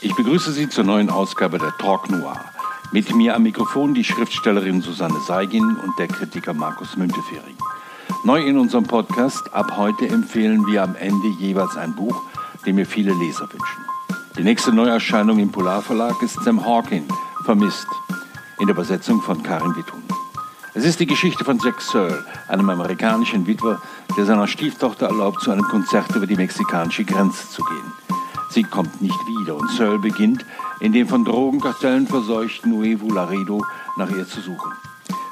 Ich begrüße Sie zur neuen Ausgabe der Talk Noir. Mit mir am Mikrofon die Schriftstellerin Susanne Seigin und der Kritiker Markus Müntefering. Neu in unserem Podcast, ab heute empfehlen wir am Ende jeweils ein Buch, dem wir viele Leser wünschen. Die nächste Neuerscheinung im Polarverlag ist Sam Hawking, Vermisst, in der Übersetzung von Karin Wittun. Es ist die Geschichte von Jack Searle, einem amerikanischen Witwer, der seiner Stieftochter erlaubt, zu einem Konzert über die mexikanische Grenze zu gehen. Sie kommt nicht wieder und Searle beginnt, in dem von Drogenkartellen verseuchten Nuevo Laredo nach ihr zu suchen.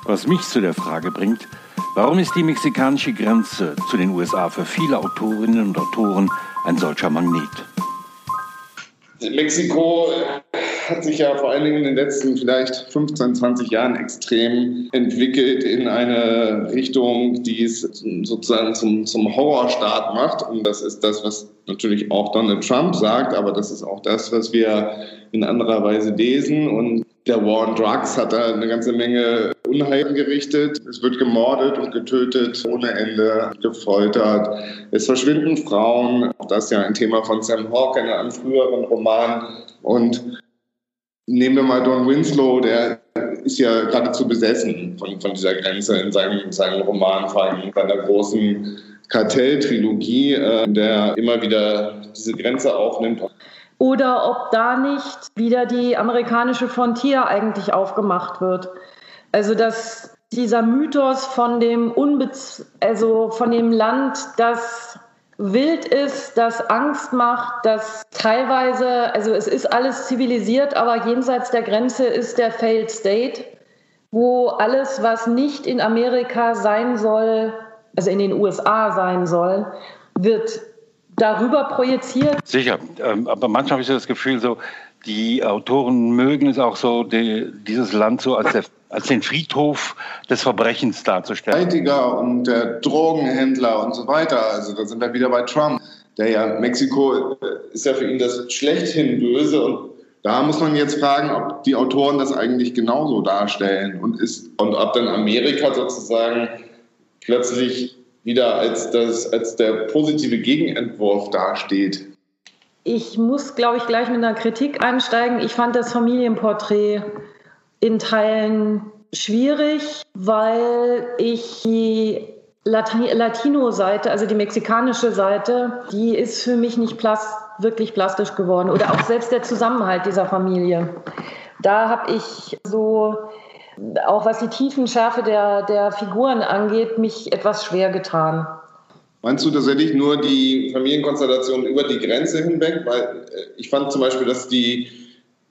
Was mich zu der Frage bringt, warum ist die mexikanische Grenze zu den USA für viele Autorinnen und Autoren ein solcher Magnet? Mexiko hat sich ja vor allen Dingen in den letzten vielleicht 15, 20 Jahren extrem entwickelt in eine Richtung, die es sozusagen zum, zum Horrorstaat macht. Und das ist das, was natürlich auch Donald Trump sagt, aber das ist auch das, was wir in anderer Weise lesen. Und der War on Drugs hat da eine ganze Menge Unheil gerichtet. Es wird gemordet und getötet, ohne Ende, gefoltert. Es verschwinden Frauen. Das ist ja ein Thema von Sam Hawke in einem früheren Roman. Und nehmen wir mal Don Winslow, der ist ja geradezu besessen von, von dieser Grenze in seinem, seinem Roman, vor allem in seiner großen Kartelltrilogie, äh, der immer wieder diese Grenze aufnimmt. Oder ob da nicht wieder die amerikanische Frontier eigentlich aufgemacht wird. Also dass dieser Mythos von dem Unbez also von dem Land, das wild ist, das Angst macht, das teilweise, also es ist alles zivilisiert, aber jenseits der Grenze ist der Failed State, wo alles, was nicht in Amerika sein soll, also in den USA sein soll, wird darüber projiziert. Sicher, ähm, aber manchmal habe ich so das Gefühl, so die Autoren mögen es auch so, die, dieses Land so als, der, als den Friedhof des Verbrechens darzustellen. Heitiger und der Drogenhändler und so weiter. Also da sind wir wieder bei Trump. Der ja, Mexiko äh, ist ja für ihn das schlechthin Böse und da muss man jetzt fragen, ob die Autoren das eigentlich genauso darstellen und, ist, und ob dann Amerika sozusagen plötzlich wieder als, das, als der positive Gegenentwurf dasteht. Ich muss, glaube ich, gleich mit einer Kritik einsteigen. Ich fand das Familienporträt in Teilen schwierig, weil ich die Latino-Seite, also die mexikanische Seite, die ist für mich nicht plast wirklich plastisch geworden. Oder auch selbst der Zusammenhalt dieser Familie. Da habe ich so, auch was die Tiefenschärfe der, der Figuren angeht, mich etwas schwer getan. Meinst du tatsächlich nur die Familienkonstellation über die Grenze hinweg? Weil äh, ich fand zum Beispiel, dass die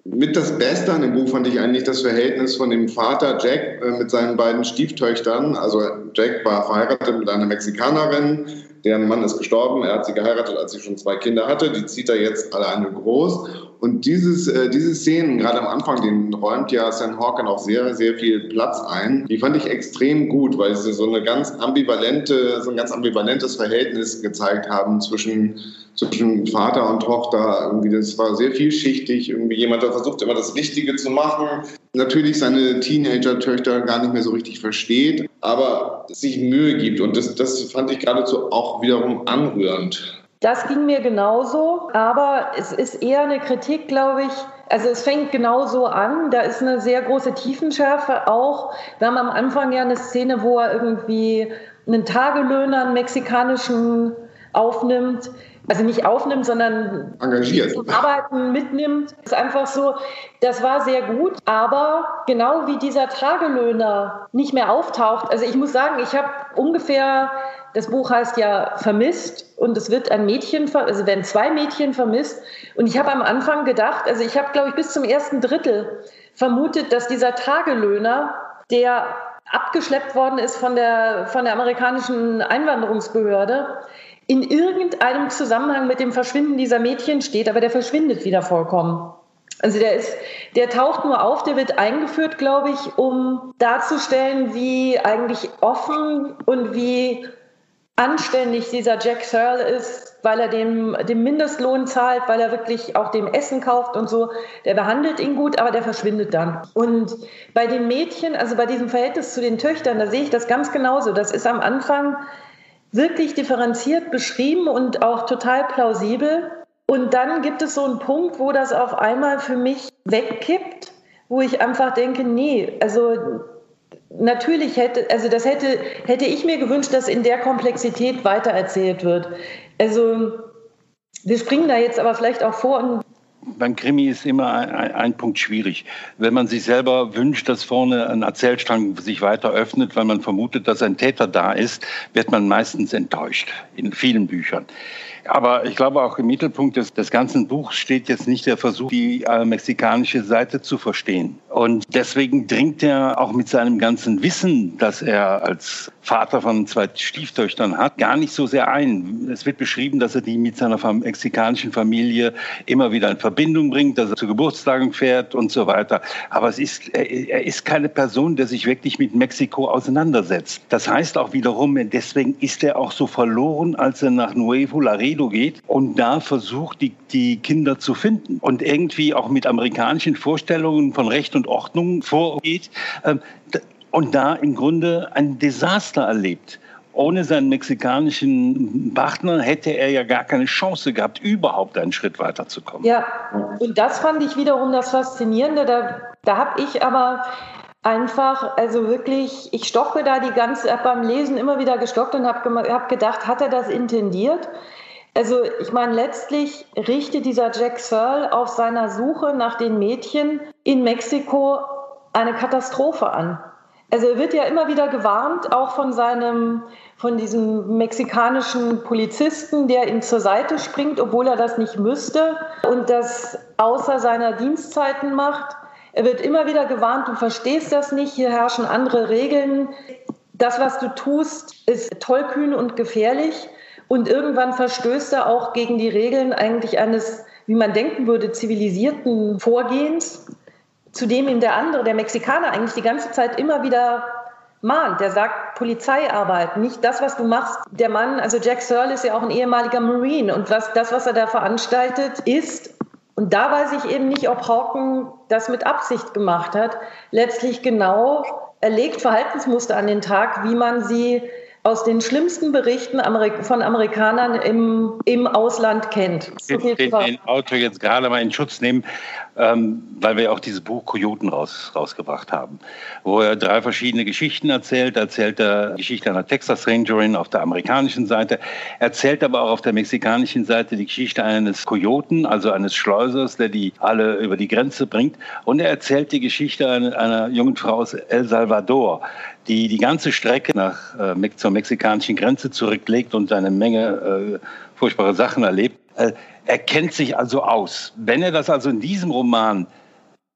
mit das Beste an dem Buch fand ich eigentlich das Verhältnis von dem Vater Jack äh, mit seinen beiden Stieftöchtern. Also Jack war verheiratet mit einer Mexikanerin, deren Mann ist gestorben. Er hat sie geheiratet, als sie schon zwei Kinder hatte. Die zieht er jetzt alleine groß. Und dieses, äh, diese Szenen, gerade am Anfang, den räumt ja Sam Hawken auch sehr, sehr viel Platz ein. Die fand ich extrem gut, weil sie so eine ganz ambivalente, so ein ganz ambivalentes Verhältnis gezeigt haben zwischen, zwischen Vater und Tochter. Irgendwie, das war sehr vielschichtig. Irgendwie jemand, der versucht immer das Richtige zu machen. Natürlich seine Teenager-Töchter gar nicht mehr so richtig versteht, aber sich Mühe gibt. Und das, das fand ich geradezu auch wiederum anrührend. Das ging mir genauso, aber es ist eher eine Kritik, glaube ich. Also es fängt genauso an, da ist eine sehr große Tiefenschärfe auch. Wir haben am Anfang ja eine Szene, wo er irgendwie einen Tagelöhner, einen mexikanischen aufnimmt, also nicht aufnimmt, sondern engagiert zum Arbeiten mitnimmt. Das ist einfach so, das war sehr gut, aber genau wie dieser Tagelöhner nicht mehr auftaucht, also ich muss sagen, ich habe ungefähr das Buch heißt ja Vermisst und es wird ein Mädchen, also werden zwei Mädchen vermisst. Und ich habe am Anfang gedacht, also ich habe, glaube ich, bis zum ersten Drittel vermutet, dass dieser Tagelöhner, der abgeschleppt worden ist von der, von der amerikanischen Einwanderungsbehörde, in irgendeinem Zusammenhang mit dem Verschwinden dieser Mädchen steht, aber der verschwindet wieder vollkommen. Also der ist, der taucht nur auf, der wird eingeführt, glaube ich, um darzustellen, wie eigentlich offen und wie anständig dieser Jack Searle ist, weil er dem, dem Mindestlohn zahlt, weil er wirklich auch dem Essen kauft und so. Der behandelt ihn gut, aber der verschwindet dann. Und bei den Mädchen, also bei diesem Verhältnis zu den Töchtern, da sehe ich das ganz genauso. Das ist am Anfang wirklich differenziert beschrieben und auch total plausibel. Und dann gibt es so einen Punkt, wo das auf einmal für mich wegkippt, wo ich einfach denke, nee, also natürlich hätte, also das hätte, hätte ich mir gewünscht, dass in der Komplexität weitererzählt wird. Also wir springen da jetzt aber vielleicht auch vor und beim Krimi ist immer ein, ein, Punkt schwierig. Wenn man sich selber wünscht, dass vorne ein Erzählstrang sich weiter öffnet, weil man vermutet, dass ein Täter da ist, wird man meistens enttäuscht in vielen Büchern. Aber ich glaube auch im Mittelpunkt des, des ganzen Buchs steht jetzt nicht der Versuch, die äh, mexikanische Seite zu verstehen. Und deswegen dringt er auch mit seinem ganzen Wissen, das er als Vater von zwei Stieftöchtern hat, gar nicht so sehr ein. Es wird beschrieben, dass er die mit seiner mexikanischen Familie immer wieder in Verbindung bringt, dass er zu Geburtstagen fährt und so weiter. Aber es ist, er ist keine Person, der sich wirklich mit Mexiko auseinandersetzt. Das heißt auch wiederum, deswegen ist er auch so verloren, als er nach Nuevo Laredo geht und da versucht, die, die Kinder zu finden und irgendwie auch mit amerikanischen Vorstellungen von Recht und Ordnung vorgeht. Ähm, und da im Grunde ein Desaster erlebt. Ohne seinen mexikanischen Partner hätte er ja gar keine Chance gehabt, überhaupt einen Schritt weiterzukommen. Ja, und das fand ich wiederum das Faszinierende. Da, da habe ich aber einfach, also wirklich, ich stocke da die ganze, habe beim Lesen immer wieder gestockt und habe hab gedacht, hat er das intendiert? Also ich meine, letztlich richtet dieser Jack Searle auf seiner Suche nach den Mädchen in Mexiko eine Katastrophe an. Also er wird ja immer wieder gewarnt, auch von seinem, von diesem mexikanischen Polizisten, der ihm zur Seite springt, obwohl er das nicht müsste und das außer seiner Dienstzeiten macht. Er wird immer wieder gewarnt, du verstehst das nicht, hier herrschen andere Regeln. Das, was du tust, ist tollkühn und gefährlich. Und irgendwann verstößt er auch gegen die Regeln eigentlich eines, wie man denken würde, zivilisierten Vorgehens zu dem ihm der andere, der Mexikaner, eigentlich die ganze Zeit immer wieder mahnt. Der sagt Polizeiarbeit, nicht das, was du machst. Der Mann, also Jack Searle ist ja auch ein ehemaliger Marine und was, das, was er da veranstaltet, ist, und da weiß ich eben nicht, ob Hawken das mit Absicht gemacht hat, letztlich genau, er legt Verhaltensmuster an den Tag, wie man sie aus den schlimmsten Berichten von Amerikanern im, im Ausland kennt. So ich will den Autor jetzt gerade mal in Schutz nehmen, ähm, weil wir auch dieses Buch Kojoten raus, rausgebracht haben, wo er drei verschiedene Geschichten erzählt. Erzählt er die Geschichte einer Texas Rangerin auf der amerikanischen Seite, erzählt aber auch auf der mexikanischen Seite die Geschichte eines Kojoten, also eines Schleusers, der die alle über die Grenze bringt. Und er erzählt die Geschichte einer, einer jungen Frau aus El Salvador, die die ganze Strecke nach, äh, zur mexikanischen Grenze zurücklegt und eine Menge äh, furchtbare Sachen erlebt. Äh, er kennt sich also aus. Wenn er das also in diesem Roman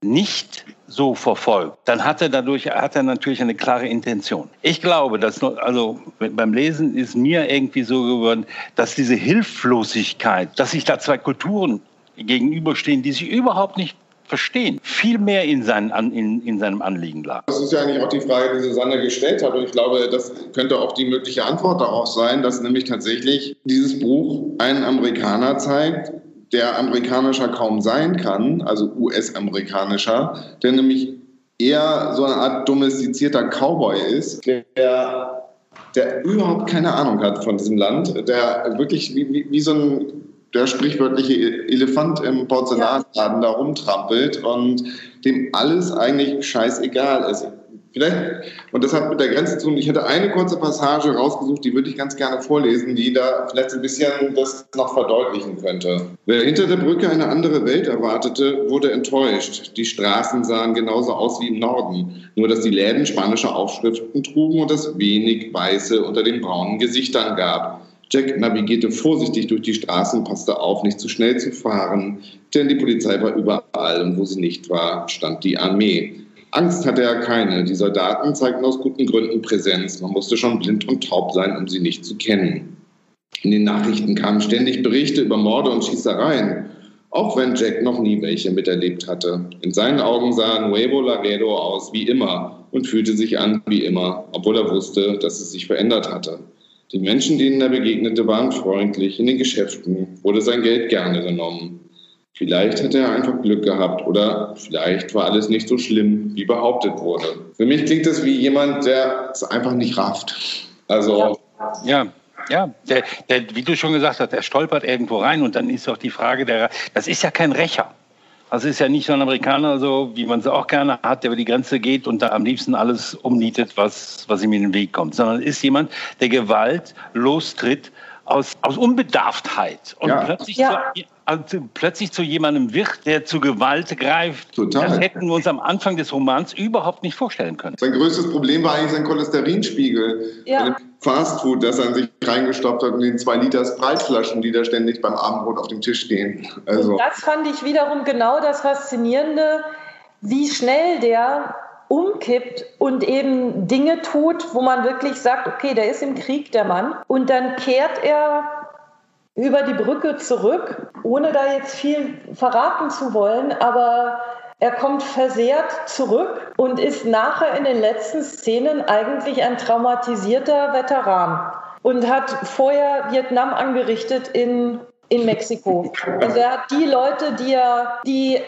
nicht so verfolgt, dann hat er dadurch hat er natürlich eine klare Intention. Ich glaube, dass also beim Lesen ist mir irgendwie so geworden, dass diese Hilflosigkeit, dass sich da zwei Kulturen gegenüberstehen, die sich überhaupt nicht verstehen, viel mehr in, seinen, in, in seinem Anliegen lag. Das ist ja eigentlich auch die Frage, die Susanne gestellt hat. Und ich glaube, das könnte auch die mögliche Antwort darauf sein, dass nämlich tatsächlich dieses Buch einen Amerikaner zeigt, der amerikanischer kaum sein kann, also US-amerikanischer, der nämlich eher so eine Art domestizierter Cowboy ist, der, der überhaupt keine Ahnung hat von diesem Land, der wirklich wie, wie, wie so ein der sprichwörtliche Elefant im Porzellanladen da rumtrampelt und dem alles eigentlich scheißegal ist. Vielleicht, und das hat mit der Grenze zu tun, ich hätte eine kurze Passage rausgesucht, die würde ich ganz gerne vorlesen, die da vielleicht ein bisschen das noch verdeutlichen könnte. Wer hinter der Brücke eine andere Welt erwartete, wurde enttäuscht. Die Straßen sahen genauso aus wie im Norden, nur dass die Läden spanische Aufschriften trugen und es wenig Weiße unter den braunen Gesichtern gab. Jack navigierte vorsichtig durch die Straßen, passte auf, nicht zu schnell zu fahren, denn die Polizei war überall und wo sie nicht war, stand die Armee. Angst hatte er keine. Die Soldaten zeigten aus guten Gründen Präsenz. Man musste schon blind und taub sein, um sie nicht zu kennen. In den Nachrichten kamen ständig Berichte über Morde und Schießereien, auch wenn Jack noch nie welche miterlebt hatte. In seinen Augen sah Nuevo Laredo aus wie immer und fühlte sich an wie immer, obwohl er wusste, dass es sich verändert hatte. Die Menschen, denen er begegnete, waren freundlich. In den Geschäften wurde sein Geld gerne genommen. Vielleicht hatte er einfach Glück gehabt oder vielleicht war alles nicht so schlimm, wie behauptet wurde. Für mich klingt das wie jemand, der es einfach nicht rafft. Also ja. Ja, der, der, wie du schon gesagt hast, der stolpert irgendwo rein und dann ist auch die Frage der, das ist ja kein Rächer. Also ist ja nicht so ein Amerikaner, so wie man es auch gerne hat, der über die Grenze geht und da am liebsten alles umnietet, was, was ihm in den Weg kommt, sondern ist jemand, der Gewalt lostritt aus, aus Unbedarftheit und ja. plötzlich ja. Zu, also plötzlich zu jemandem wird, der zu Gewalt greift. Total. Das hätten wir uns am Anfang des Romans überhaupt nicht vorstellen können. Sein größtes Problem war eigentlich sein Cholesterinspiegel. Ja. Fastfood, das er sich reingestoppt hat und den zwei Liter Spreitflaschen, die da ständig beim Abendbrot auf dem Tisch stehen. Also. Das fand ich wiederum genau das Faszinierende, wie schnell der umkippt und eben Dinge tut, wo man wirklich sagt, okay, der ist im Krieg, der Mann. Und dann kehrt er über die Brücke zurück, ohne da jetzt viel verraten zu wollen, aber er kommt versehrt zurück und ist nachher in den letzten Szenen eigentlich ein traumatisierter Veteran und hat vorher Vietnam angerichtet in, in Mexiko. Also er hat die Leute, die er, die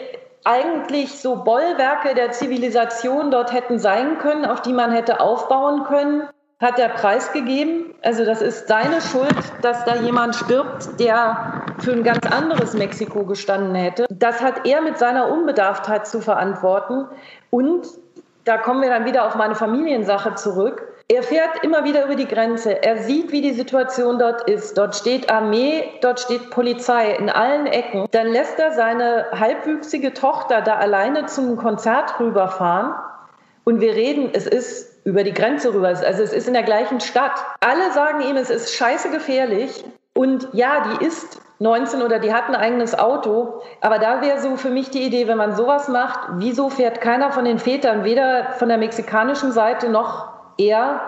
eigentlich so Bollwerke der Zivilisation dort hätten sein können, auf die man hätte aufbauen können, hat er preisgegeben. Also das ist seine Schuld, dass da jemand stirbt, der für ein ganz anderes Mexiko gestanden hätte. Das hat er mit seiner Unbedarftheit zu verantworten. Und da kommen wir dann wieder auf meine Familiensache zurück. Er fährt immer wieder über die Grenze. Er sieht, wie die Situation dort ist. Dort steht Armee, dort steht Polizei in allen Ecken. Dann lässt er seine halbwüchsige Tochter da alleine zum Konzert rüberfahren. Und wir reden, es ist über die Grenze rüber, also es ist in der gleichen Stadt. Alle sagen ihm, es ist scheiße gefährlich. Und ja, die ist 19 oder die hat ein eigenes Auto. Aber da wäre so für mich die Idee, wenn man sowas macht, wieso fährt keiner von den Vätern, weder von der mexikanischen Seite noch er,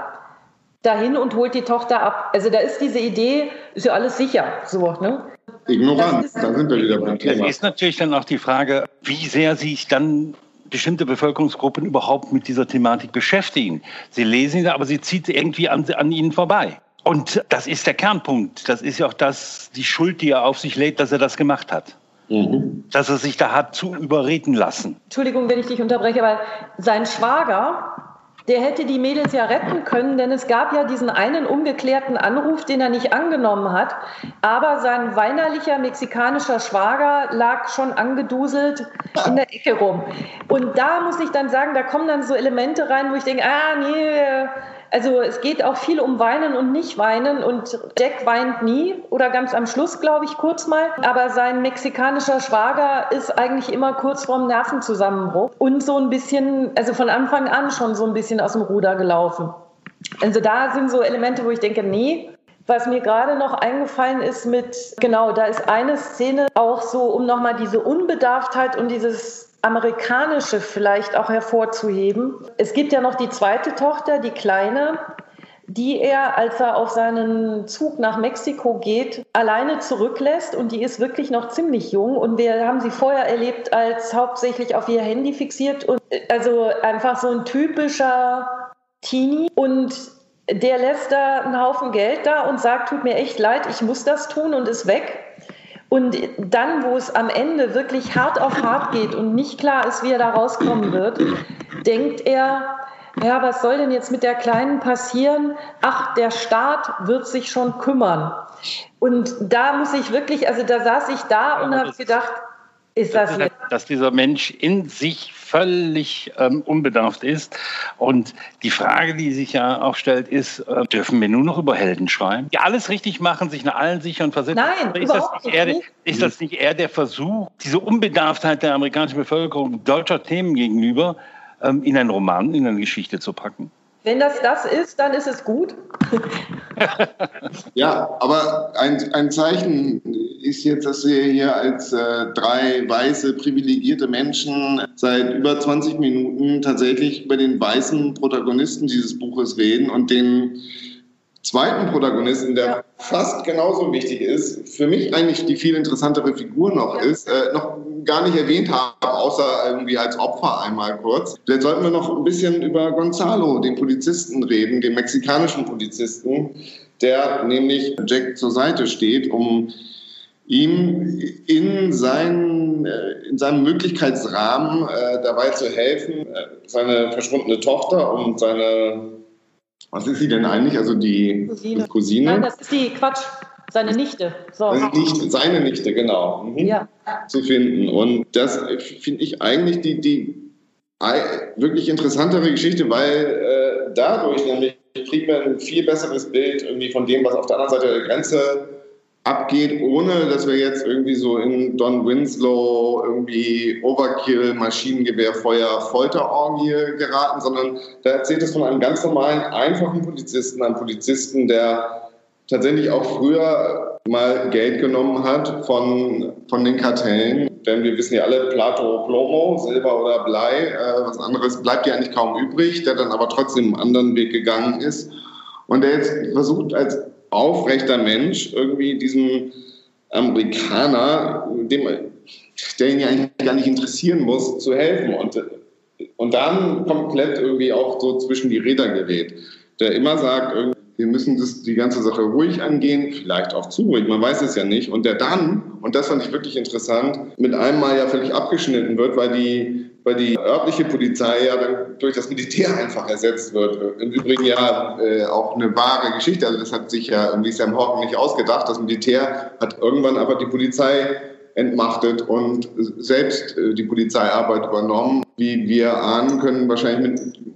dahin und holt die Tochter ab? Also da ist diese Idee, ist ja alles sicher. So, ne? Ignorant, da sind wir wieder beim Thema. Es ist natürlich dann auch die Frage, wie sehr sich dann bestimmte Bevölkerungsgruppen überhaupt mit dieser Thematik beschäftigen. Sie lesen sie, aber sie zieht irgendwie an, an ihnen vorbei. Und das ist der Kernpunkt. Das ist ja auch das, die Schuld, die er auf sich lädt, dass er das gemacht hat. Mhm. Dass er sich da hat zu überreden lassen. Entschuldigung, wenn ich dich unterbreche, weil sein Schwager der hätte die Mädels ja retten können, denn es gab ja diesen einen ungeklärten Anruf, den er nicht angenommen hat. Aber sein weinerlicher mexikanischer Schwager lag schon angeduselt in der Ecke rum. Und da muss ich dann sagen, da kommen dann so Elemente rein, wo ich denke, ah nee, also es geht auch viel um Weinen und nicht weinen und Jack weint nie oder ganz am Schluss, glaube ich, kurz mal. Aber sein mexikanischer Schwager ist eigentlich immer kurz vorm Nervenzusammenbruch und so ein bisschen, also von Anfang an schon so ein bisschen aus dem Ruder gelaufen. Also da sind so Elemente, wo ich denke, nee, was mir gerade noch eingefallen ist mit, genau, da ist eine Szene auch so, um nochmal diese Unbedarftheit und dieses amerikanische vielleicht auch hervorzuheben. Es gibt ja noch die zweite Tochter, die kleine, die er, als er auf seinen Zug nach Mexiko geht, alleine zurücklässt. Und die ist wirklich noch ziemlich jung. Und wir haben sie vorher erlebt als hauptsächlich auf ihr Handy fixiert. Und also einfach so ein typischer Teenie. Und der lässt da einen Haufen Geld da und sagt, tut mir echt leid, ich muss das tun und ist weg. Und dann, wo es am Ende wirklich hart auf hart geht und nicht klar ist, wie er da rauskommen wird, denkt er, ja, was soll denn jetzt mit der Kleinen passieren? Ach, der Staat wird sich schon kümmern. Und da muss ich wirklich, also da saß ich da und habe gedacht, ist das, das dass dieser Mensch in sich völlig ähm, unbedarft ist. Und die Frage, die sich ja auch stellt, ist, äh, dürfen wir nur noch über Helden schreiben? Die alles richtig machen, sich nach allen sichern versetzen? Nein, ist das, nicht eher, ist das nicht eher der Versuch, diese Unbedarftheit der amerikanischen Bevölkerung deutscher Themen gegenüber ähm, in einen Roman, in eine Geschichte zu packen? Wenn das das ist, dann ist es gut. ja, aber ein, ein Zeichen ist jetzt, dass wir hier als äh, drei weiße, privilegierte Menschen seit über 20 Minuten tatsächlich über den weißen Protagonisten dieses Buches reden und den zweiten Protagonisten, der ja. fast genauso wichtig ist, für mich eigentlich die viel interessantere Figur noch ja. ist, äh, noch gar nicht erwähnt habe, außer irgendwie als Opfer einmal kurz. Vielleicht sollten wir noch ein bisschen über Gonzalo, den Polizisten, reden, den mexikanischen Polizisten, der nämlich Jack zur Seite steht, um ihm in, sein, äh, in seinem Möglichkeitsrahmen äh, dabei zu helfen, äh, seine verschwundene Tochter und seine Was ist sie denn eigentlich? Also die Cousine. Cousine? Nein, das ist die Quatsch. Seine Nichte. So. Nichte, seine Nichte, genau. Mhm. Ja. Zu finden. Und das finde ich eigentlich die, die wirklich interessantere Geschichte, weil äh, dadurch nämlich kriegt man ein viel besseres Bild irgendwie von dem, was auf der anderen Seite der Grenze abgeht, ohne dass wir jetzt irgendwie so in Don Winslow irgendwie Overkill, Maschinengewehr, Feuer, Folterorgie geraten, sondern da erzählt es von einem ganz normalen, einfachen Polizisten, einem Polizisten, der tatsächlich auch früher mal Geld genommen hat von, von den Kartellen. Denn wir wissen ja alle, Plato, Plomo, Silber oder Blei, äh, was anderes bleibt ja eigentlich kaum übrig, der dann aber trotzdem einen anderen Weg gegangen ist. Und der jetzt versucht als aufrechter Mensch irgendwie diesem Amerikaner, dem, der ihn ja eigentlich gar nicht interessieren muss, zu helfen. Und, und dann komplett irgendwie auch so zwischen die Räder gerät. Der immer sagt, wir müssen das, die ganze Sache ruhig angehen, vielleicht auch zu ruhig, man weiß es ja nicht. Und der dann, und das fand ich wirklich interessant, mit einem Mal ja völlig abgeschnitten wird, weil die, weil die örtliche Polizei ja durch das Militär einfach ersetzt wird. Im Übrigen ja äh, auch eine wahre Geschichte. Also das hat sich ja irgendwie Sam Horton nicht ausgedacht. Das Militär hat irgendwann einfach die Polizei entmachtet und selbst äh, die Polizeiarbeit übernommen. Wie wir ahnen können, wahrscheinlich mit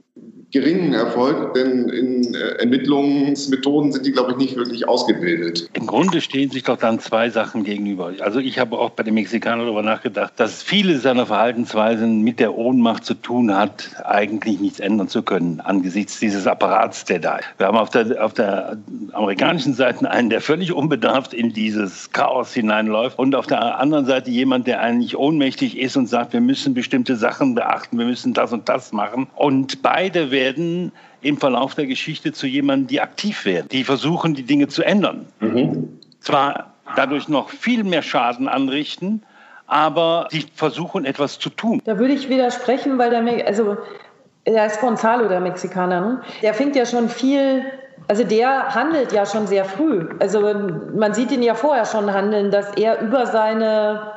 geringen Erfolg, denn in äh, Ermittlungsmethoden sind die, glaube ich, nicht wirklich ausgebildet. Im Grunde stehen sich doch dann zwei Sachen gegenüber. Also ich habe auch bei den Mexikanern darüber nachgedacht, dass viele seiner Verhaltensweisen mit der Ohnmacht zu tun hat, eigentlich nichts ändern zu können angesichts dieses Apparats, der da ist. Wir haben auf der, auf der amerikanischen Seite einen, der völlig unbedarft in dieses Chaos hineinläuft und auf der anderen Seite jemand, der eigentlich ohnmächtig ist und sagt, wir müssen bestimmte Sachen beachten, wir müssen das und das machen. Und beide werden werden im Verlauf der Geschichte zu jemandem, die aktiv werden, die versuchen, die Dinge zu ändern. Mhm. Zwar dadurch noch viel mehr Schaden anrichten, aber die versuchen etwas zu tun. Da würde ich widersprechen, weil der, also der ist Gonzalo, der Mexikaner, ne? der fängt ja schon viel, also der handelt ja schon sehr früh. Also man sieht ihn ja vorher schon handeln, dass er über seine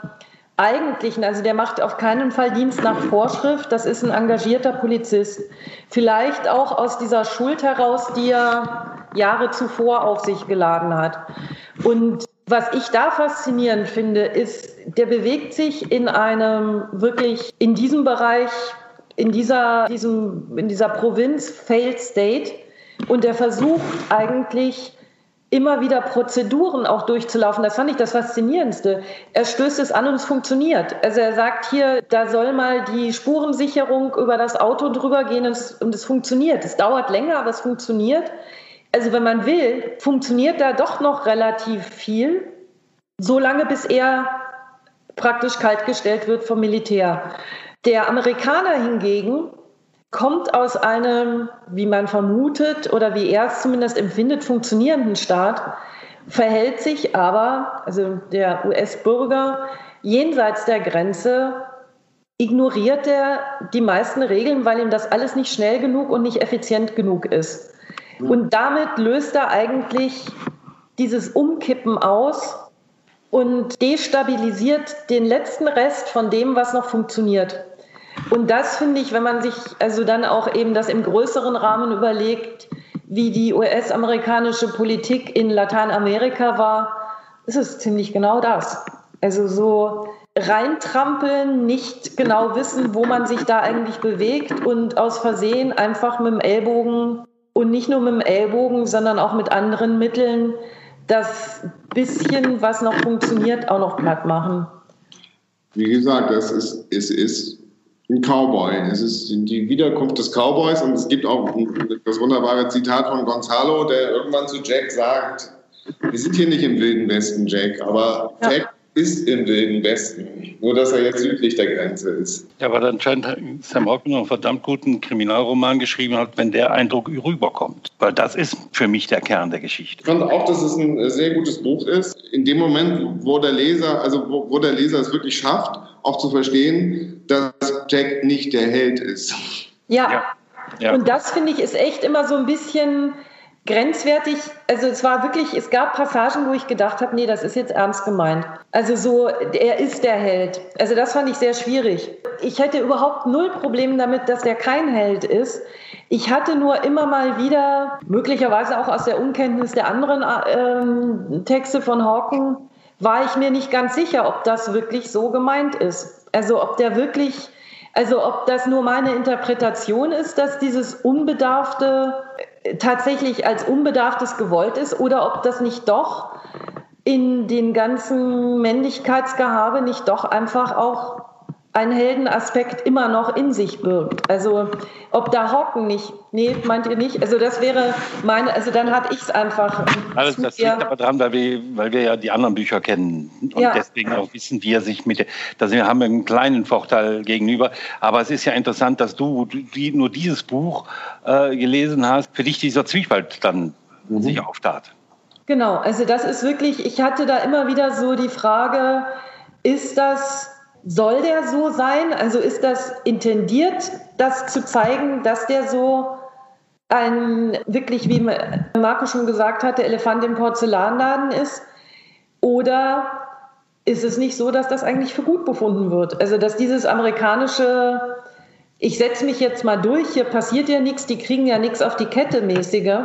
eigentlichen, also der macht auf keinen Fall Dienst nach Vorschrift, das ist ein engagierter Polizist. Vielleicht auch aus dieser Schuld heraus, die er Jahre zuvor auf sich geladen hat. Und was ich da faszinierend finde, ist, der bewegt sich in einem wirklich, in diesem Bereich, in dieser, diesem, in dieser Provinz Failed State und der versucht eigentlich immer wieder Prozeduren auch durchzulaufen. Das fand ich das Faszinierendste. Er stößt es an und es funktioniert. Also er sagt hier, da soll mal die Spurensicherung über das Auto drüber gehen und es, und es funktioniert. Es dauert länger, aber es funktioniert. Also wenn man will, funktioniert da doch noch relativ viel, solange bis er praktisch kaltgestellt wird vom Militär. Der Amerikaner hingegen kommt aus einem, wie man vermutet oder wie er es zumindest empfindet, funktionierenden Staat, verhält sich aber, also der US-Bürger, jenseits der Grenze, ignoriert er die meisten Regeln, weil ihm das alles nicht schnell genug und nicht effizient genug ist. Und damit löst er eigentlich dieses Umkippen aus und destabilisiert den letzten Rest von dem, was noch funktioniert. Und das finde ich, wenn man sich also dann auch eben das im größeren Rahmen überlegt, wie die US-amerikanische Politik in Lateinamerika war, ist es ziemlich genau das. Also so reintrampeln, nicht genau wissen, wo man sich da eigentlich bewegt und aus Versehen einfach mit dem Ellbogen und nicht nur mit dem Ellbogen, sondern auch mit anderen Mitteln das bisschen, was noch funktioniert, auch noch platt machen. Wie gesagt, es ist, es ist ein Cowboy. Es ist die Wiederkunft des Cowboys und es gibt auch das wunderbare Zitat von Gonzalo, der irgendwann zu Jack sagt, wir sind hier nicht im Wilden Westen, Jack, aber ja. Jack ist im Wilden Westen. Nur, dass er jetzt südlich der Grenze ist. Ja, aber dann scheint Sam Hockman einen verdammt guten Kriminalroman geschrieben hat, wenn der Eindruck rüberkommt. Weil das ist für mich der Kern der Geschichte. Ich fand auch, dass es ein sehr gutes Buch ist. In dem Moment, wo der Leser, also wo, wo der Leser es wirklich schafft, auch zu verstehen, dass Jack nicht der Held ist. ja. ja. Ja. Und das finde ich ist echt immer so ein bisschen grenzwertig. Also es war wirklich, es gab Passagen, wo ich gedacht habe, nee, das ist jetzt ernst gemeint. Also so, er ist der Held. Also das fand ich sehr schwierig. Ich hätte überhaupt null Probleme damit, dass der kein Held ist. Ich hatte nur immer mal wieder, möglicherweise auch aus der Unkenntnis der anderen ähm, Texte von Hawken, war ich mir nicht ganz sicher, ob das wirklich so gemeint ist. Also ob der wirklich, also ob das nur meine Interpretation ist, dass dieses Unbedarfte äh, tatsächlich als Unbedarftes gewollt ist oder ob das nicht doch in den ganzen Männlichkeitsgehabe nicht doch einfach auch ein Heldenaspekt immer noch in sich birgt. Also ob da Hocken nicht, nee, meint ihr nicht? Also das wäre meine, also dann hatte ich es einfach. Alles, das liegt aber dran, weil wir, weil wir ja die anderen Bücher kennen und ja. deswegen auch wissen, wie er sich mit, da haben wir einen kleinen Vorteil gegenüber. Aber es ist ja interessant, dass du die, nur dieses Buch äh, gelesen hast, für dich dieser Zwiespalt dann mhm. sich auftat. Genau, also das ist wirklich, ich hatte da immer wieder so die Frage, ist das soll der so sein? Also ist das intendiert, das zu zeigen, dass der so ein wirklich, wie Marco schon gesagt hat, der Elefant im Porzellanladen ist? Oder ist es nicht so, dass das eigentlich für gut befunden wird? Also dass dieses amerikanische, ich setze mich jetzt mal durch, hier passiert ja nichts, die kriegen ja nichts auf die Kette mäßige,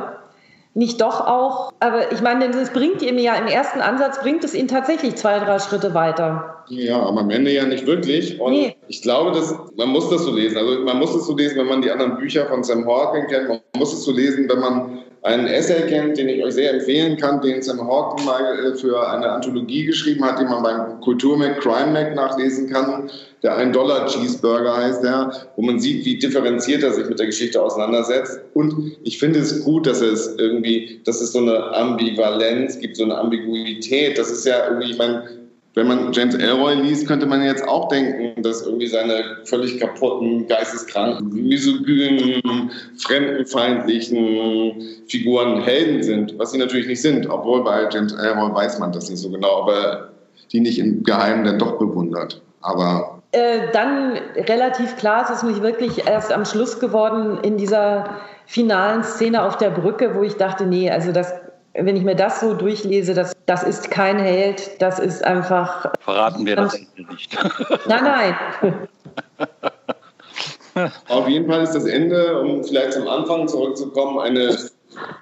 nicht doch auch, aber ich meine, es bringt ihm ja im ersten Ansatz, bringt es ihn tatsächlich zwei, drei Schritte weiter. Ja, aber am Ende ja nicht wirklich. Und nee. ich glaube, dass, man muss das so lesen. Also man muss es so lesen, wenn man die anderen Bücher von Sam Hawking kennt. Man muss es so lesen, wenn man einen Essay kennt, den ich euch sehr empfehlen kann, den Sam Hawking mal äh, für eine Anthologie geschrieben hat, den man beim Kulturmac Crime Mac nachlesen kann. Der Ein-Dollar-Cheeseburger heißt der, wo man sieht, wie differenziert er sich mit der Geschichte auseinandersetzt. Und ich finde es gut, dass es irgendwie, dass es so eine Ambivalenz gibt, so eine Ambiguität. Das ist ja irgendwie, ich meine, wenn man James Elroy liest, könnte man jetzt auch denken, dass irgendwie seine völlig kaputten, geisteskranken, misogynen, fremdenfeindlichen Figuren Helden sind, was sie natürlich nicht sind, obwohl bei James Elroy weiß man das nicht so genau, aber die nicht im Geheimen dann doch bewundert. Aber äh, dann relativ klar, es ist mich wirklich erst am Schluss geworden in dieser finalen Szene auf der Brücke, wo ich dachte, nee, also das wenn ich mir das so durchlese, das, das ist kein Held, das ist einfach. Verraten wir das Ende nicht. Nein, nein. Auf jeden Fall ist das Ende, um vielleicht zum Anfang zurückzukommen, eine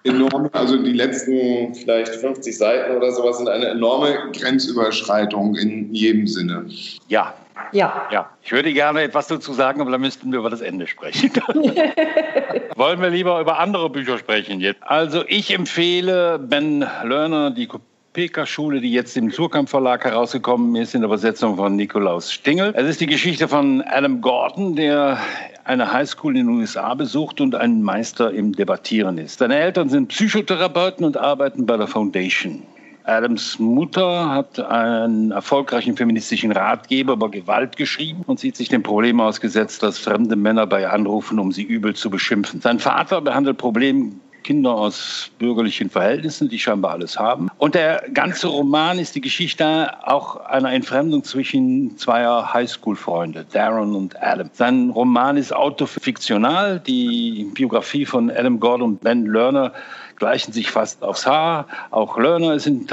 enorme, also die letzten vielleicht 50 Seiten oder sowas sind eine enorme Grenzüberschreitung in jedem Sinne. Ja, ja. Ja, ich würde gerne etwas dazu sagen, aber dann müssten wir über das Ende sprechen. Wollen wir lieber über andere Bücher sprechen jetzt? Also ich empfehle Ben Lerner, die Kopeka-Schule, die jetzt im Surkamp Verlag herausgekommen ist, in der Übersetzung von Nikolaus Stingel. Es ist die Geschichte von Adam Gordon, der eine Highschool in den USA besucht und ein Meister im Debattieren ist. Seine Eltern sind Psychotherapeuten und arbeiten bei der Foundation. Adams Mutter hat einen erfolgreichen feministischen Ratgeber über Gewalt geschrieben und sieht sich dem Problem ausgesetzt, dass fremde Männer bei anrufen, um sie übel zu beschimpfen. Sein Vater behandelt Probleme Kinder aus bürgerlichen Verhältnissen, die scheinbar alles haben. Und der ganze Roman ist die Geschichte auch einer Entfremdung zwischen zweier Highschool-Freunde, Darren und Adam. Sein Roman ist autofiktional. Die Biografie von Adam Gordon und Ben Lerner gleichen sich fast aufs Haar. Auch Lerner ist in,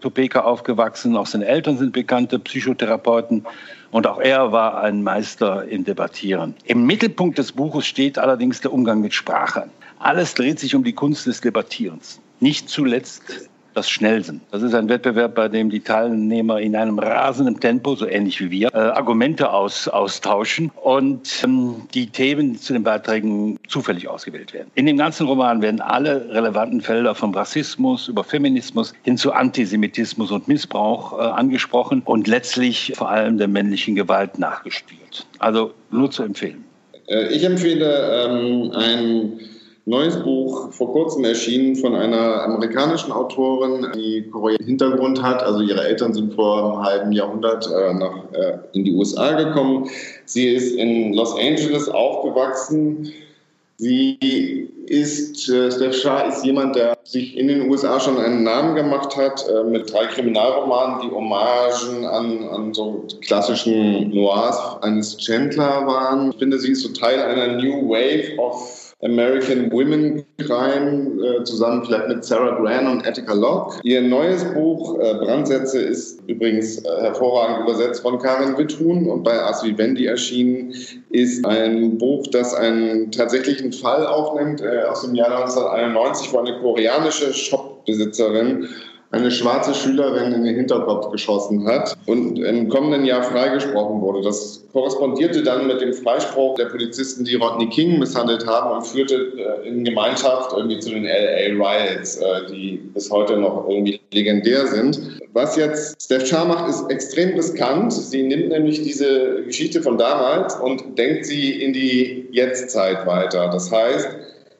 Topeka aufgewachsen, auch seine Eltern sind bekannte Psychotherapeuten und auch er war ein Meister im Debattieren. Im Mittelpunkt des Buches steht allerdings der Umgang mit Sprache. Alles dreht sich um die Kunst des Debattierens. Nicht zuletzt das Schnellsinn. Das ist ein Wettbewerb, bei dem die Teilnehmer in einem rasenden Tempo, so ähnlich wie wir, äh, Argumente aus, austauschen und ähm, die Themen zu den Beiträgen zufällig ausgewählt werden. In dem ganzen Roman werden alle relevanten Felder vom Rassismus über Feminismus hin zu Antisemitismus und Missbrauch äh, angesprochen und letztlich vor allem der männlichen Gewalt nachgespielt. Also nur zu empfehlen. Äh, ich empfehle ähm, ein neues Buch vor kurzem erschienen von einer amerikanischen Autorin, die koreanischen Hintergrund hat. Also ihre Eltern sind vor einem halben Jahrhundert äh, nach, äh, in die USA gekommen. Sie ist in Los Angeles aufgewachsen. Sie ist, äh, Steph Shah ist jemand, der sich in den USA schon einen Namen gemacht hat äh, mit drei Kriminalromanen, die Hommagen an, an so klassischen Noirs eines Chandler waren. Ich finde, sie ist so Teil einer New Wave of American Women Crime, äh, zusammen vielleicht mit Sarah Gran und Attica Locke. Ihr neues Buch äh, Brandsätze ist übrigens äh, hervorragend übersetzt von Karin Witthuhn und bei As Vivendi erschienen, ist ein Buch, das einen tatsächlichen Fall aufnimmt aus dem Jahr 1991, wo eine koreanische Shopbesitzerin eine schwarze Schülerin in den Hinterkopf geschossen hat und im kommenden Jahr freigesprochen wurde. Das korrespondierte dann mit dem Freispruch der Polizisten, die Rodney King misshandelt haben und führte äh, in Gemeinschaft irgendwie zu den LA Riots, äh, die bis heute noch irgendwie legendär sind. Was jetzt Steph Char macht, ist extrem riskant. Sie nimmt nämlich diese Geschichte von damals und denkt sie in die Jetztzeit weiter. Das heißt,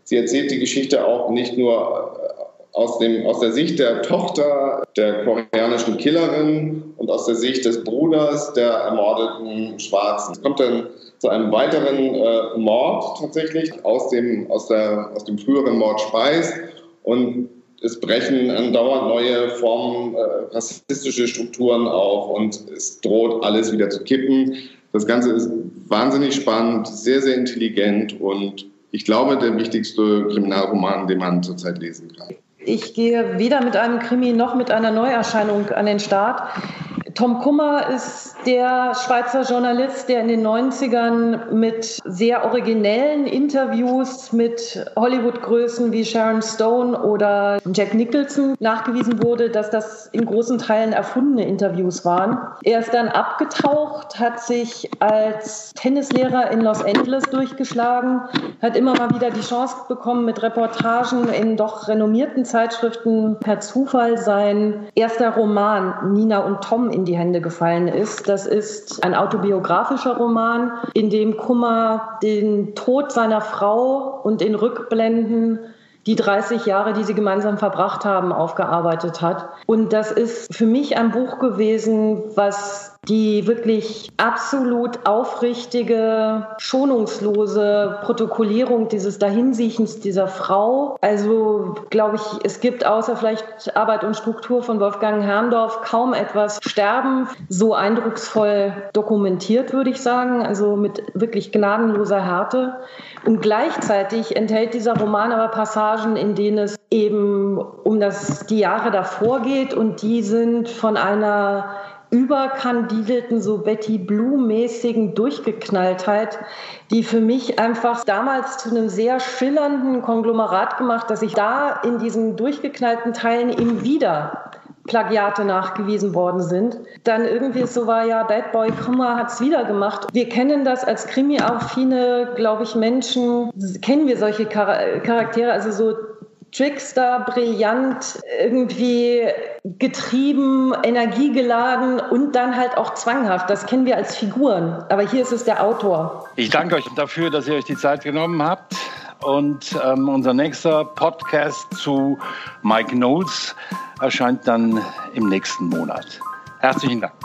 sie erzählt die Geschichte auch nicht nur aus, dem, aus der Sicht der Tochter der koreanischen Killerin und aus der Sicht des Bruders der ermordeten Schwarzen. Es kommt dann zu einem weiteren äh, Mord tatsächlich aus dem, aus, der, aus dem früheren Mord Speis und es brechen andauernd neue Formen, äh, rassistische Strukturen auf und es droht alles wieder zu kippen. Das Ganze ist wahnsinnig spannend, sehr, sehr intelligent und ich glaube, der wichtigste Kriminalroman, den man zurzeit lesen kann. Ich gehe weder mit einem Krimi noch mit einer Neuerscheinung an den Start. Tom Kummer ist der Schweizer Journalist, der in den 90ern mit sehr originellen Interviews mit Hollywood-Größen wie Sharon Stone oder Jack Nicholson nachgewiesen wurde, dass das in großen Teilen erfundene Interviews waren. Er ist dann abgetaucht, hat sich als Tennislehrer in Los Angeles durchgeschlagen, hat immer mal wieder die Chance bekommen, mit Reportagen in doch renommierten Zeitschriften per Zufall sein erster Roman Nina und Tom in die Hände gefallen ist. Das ist ein autobiografischer Roman, in dem Kummer den Tod seiner Frau und in Rückblenden die 30 Jahre, die sie gemeinsam verbracht haben, aufgearbeitet hat. Und das ist für mich ein Buch gewesen, was die wirklich absolut aufrichtige, schonungslose Protokollierung dieses Dahinsiechens dieser Frau. Also glaube ich, es gibt außer vielleicht Arbeit und Struktur von Wolfgang Herrndorf kaum etwas Sterben so eindrucksvoll dokumentiert, würde ich sagen. Also mit wirklich gnadenloser Härte. Und gleichzeitig enthält dieser Roman aber Passagen, in denen es eben um das, die Jahre davor geht und die sind von einer überkandidelten, so Betty Blue-mäßigen Durchgeknalltheit, die für mich einfach damals zu einem sehr schillernden Konglomerat gemacht, dass ich da in diesen durchgeknallten Teilen eben wieder Plagiate nachgewiesen worden sind. Dann irgendwie so war ja Bad Boy Kummer hat es wieder gemacht. Wir kennen das als Krimi-affine, glaube ich, Menschen, kennen wir solche Charaktere, also so Trickster, brillant, irgendwie getrieben, energiegeladen und dann halt auch zwanghaft. Das kennen wir als Figuren. Aber hier ist es der Autor. Ich danke euch dafür, dass ihr euch die Zeit genommen habt. Und ähm, unser nächster Podcast zu Mike Knowles erscheint dann im nächsten Monat. Herzlichen Dank.